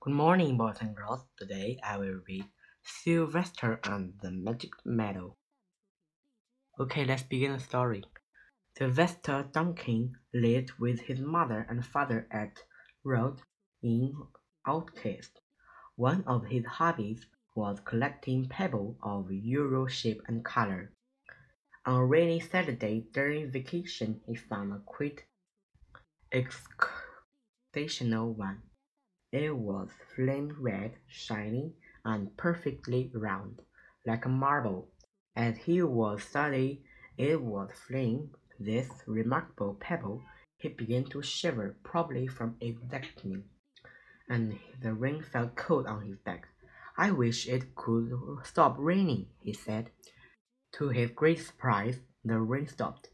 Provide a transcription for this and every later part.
Good morning, boys and girls. Today I will read Sylvester and the Magic Meadow. Okay, let's begin the story. Sylvester Duncan lived with his mother and father at Road in Outcast. One of his hobbies was collecting pebbles of usual shape and color. On a rainy Saturday during vacation, he found a quite exceptional one. It was flame red, shiny, and perfectly round, like a marble. As he was studying it was flame, this remarkable pebble, he began to shiver, probably from excitement, and the rain felt cold on his back. I wish it could stop raining, he said. To his great surprise, the rain stopped.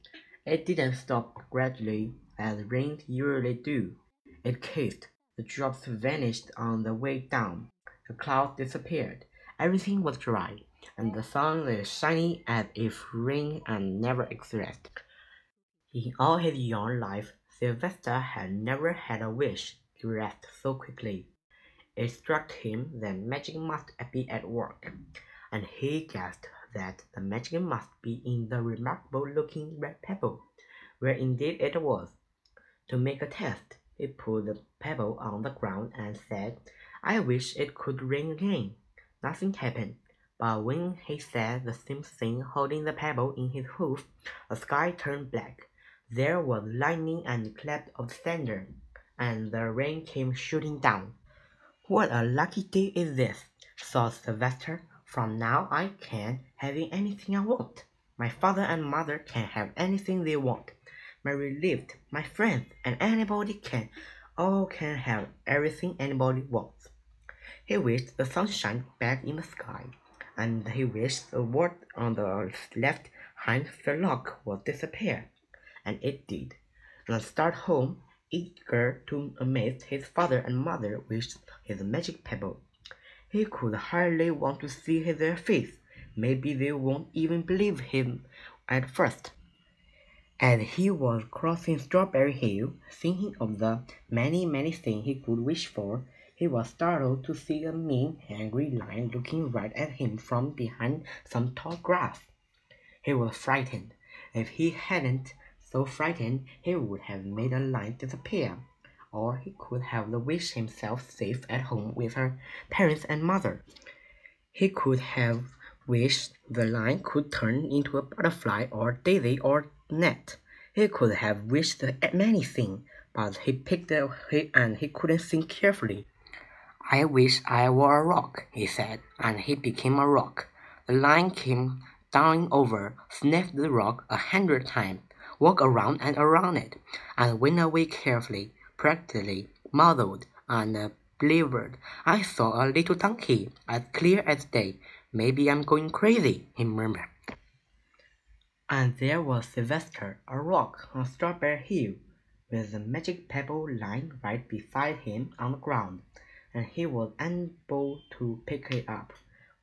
It didn't stop gradually, as rains usually do. It ceased the drops vanished on the way down. The clouds disappeared. Everything was dry, and the sun was shining as if rain had never existed. In all his young life, Sylvester had never had a wish to rest so quickly. It struck him that magic must be at work, and he guessed that the magic must be in the remarkable looking red pebble, where indeed it was. To make a test, he put the pebble on the ground and said, I wish it could rain again. Nothing happened, but when he said the same thing holding the pebble in his hoof, the sky turned black. There was lightning and clap of thunder, and the rain came shooting down. What a lucky day is this, thought Sylvester. From now I can have anything I want. My father and mother can have anything they want my relieved, my friends, and anybody can, all can have everything anybody wants. He wished the sunshine back in the sky, and he wished the word on the left hand lock would disappear, and it did. And start home, eager to amaze his father and mother with his magic pebble. He could hardly want to see their face. Maybe they won't even believe him at first. As he was crossing Strawberry Hill, thinking of the many, many things he could wish for, he was startled to see a mean, angry lion looking right at him from behind some tall grass. He was frightened. If he hadn't so frightened, he would have made the lion disappear, or he could have wished himself safe at home with her parents and mother. He could have wished the lion could turn into a butterfly or daisy or net. He could have wished many things, but he picked it and he couldn't think carefully. I wish I were a rock, he said, and he became a rock. The lion came down over, sniffed the rock a hundred times, walked around and around it, and went away carefully, practically, muddled, and believed. I saw a little donkey, as clear as day. Maybe I'm going crazy, he murmured. And there was Sylvester, a rock on Strawberry Hill, with the magic pebble lying right beside him on the ground, and he was unable to pick it up.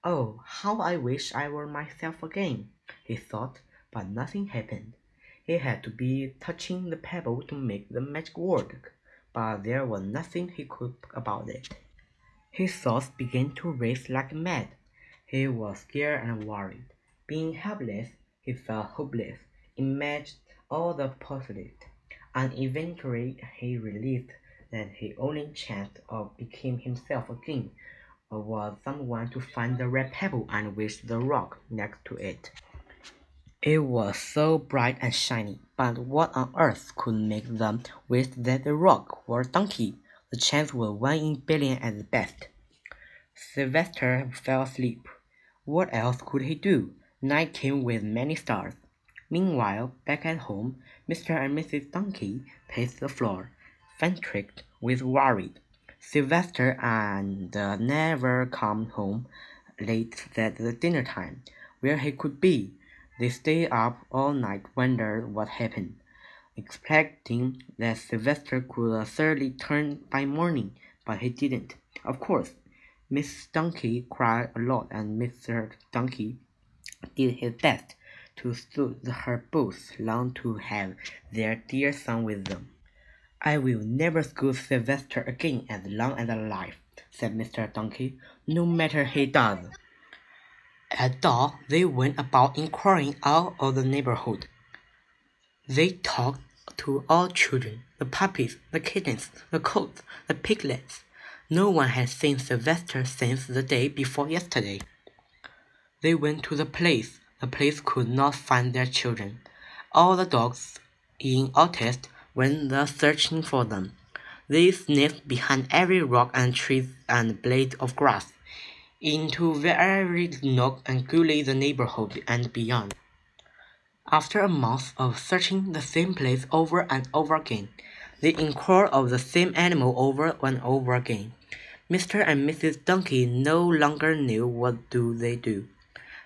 Oh, how I wish I were myself again, he thought, but nothing happened. He had to be touching the pebble to make the magic work, but there was nothing he could about it. His thoughts began to race like mad. He was scared and worried. Being helpless, he felt hopeless, imagined all the possibilities, and eventually he realized that his only chance of becoming himself again was someone to find the red pebble and wish the rock next to it. It was so bright and shiny, but what on earth could make them wish that the rock were a donkey? The chance was one in billion at the best. Sylvester fell asleep. What else could he do? Night came with many stars. Meanwhile, back at home, Mr. and Mrs. Donkey paced the floor, frantic with worry. Sylvester and uh, never come home late at the dinner time, where he could be. They stayed up all night, wondered what happened, expecting that Sylvester could uh, thoroughly turn by morning, but he didn't. Of course, Miss Donkey cried a lot, and Mr. Donkey did his best to soothe her both long to have their dear son with them. I will never scold Sylvester again as long as I live, said Mr. Donkey. No matter he does. At dawn, they went about inquiring all of the neighborhood. They talked to all children, the puppies, the kittens, the colts, the piglets. No one had seen Sylvester since the day before yesterday. They went to the place. The place could not find their children. All the dogs in Oatsdale went there searching for them. They sniffed behind every rock and tree and blade of grass into every nook and gully the neighborhood and beyond. After a month of searching the same place over and over again, they inquired of the same animal over and over again. Mr. and Mrs. Donkey no longer knew what do they do.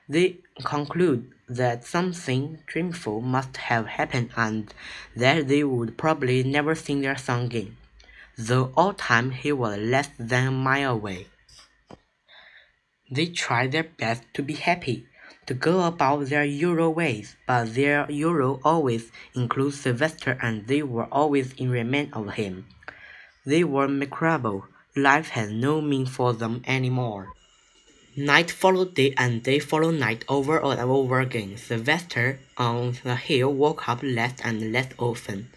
They conclude that something dreadful must have happened and that they would probably never see their son again, though all time he was less than a mile away. They tried their best to be happy, to go about their usual ways, but their usual always includes Sylvester and they were always in remand of him. They were miserable. Life had no meaning for them any more. Night followed day and day followed night over and over again. Sylvester on the hill woke up less and less often.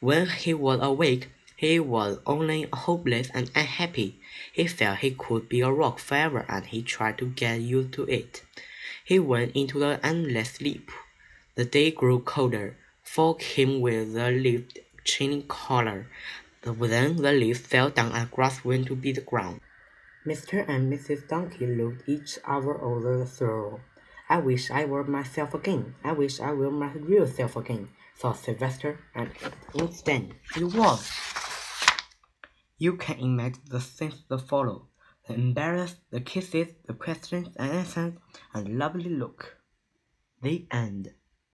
When he was awake, he was only hopeless and unhappy. He felt he could be a rock forever and he tried to get used to it. He went into the endless sleep. The day grew colder. Fog came with the leaf changing color. Then the leaves fell down and grass went to be the ground. Mr. and Mrs. Donkey looked each other over the. I wish I were myself again. I wish I were my real self again, thought Sylvester, and instant it was. You can imagine the scenes that follow the embarrassed, the kisses, the questions and answers, and lovely look. The end.